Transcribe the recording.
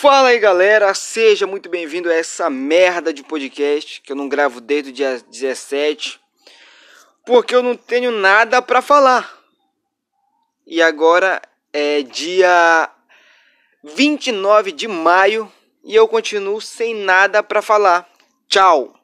Fala aí galera, seja muito bem-vindo a essa merda de podcast que eu não gravo desde o dia 17 porque eu não tenho nada para falar. E agora é dia 29 de maio e eu continuo sem nada para falar. Tchau.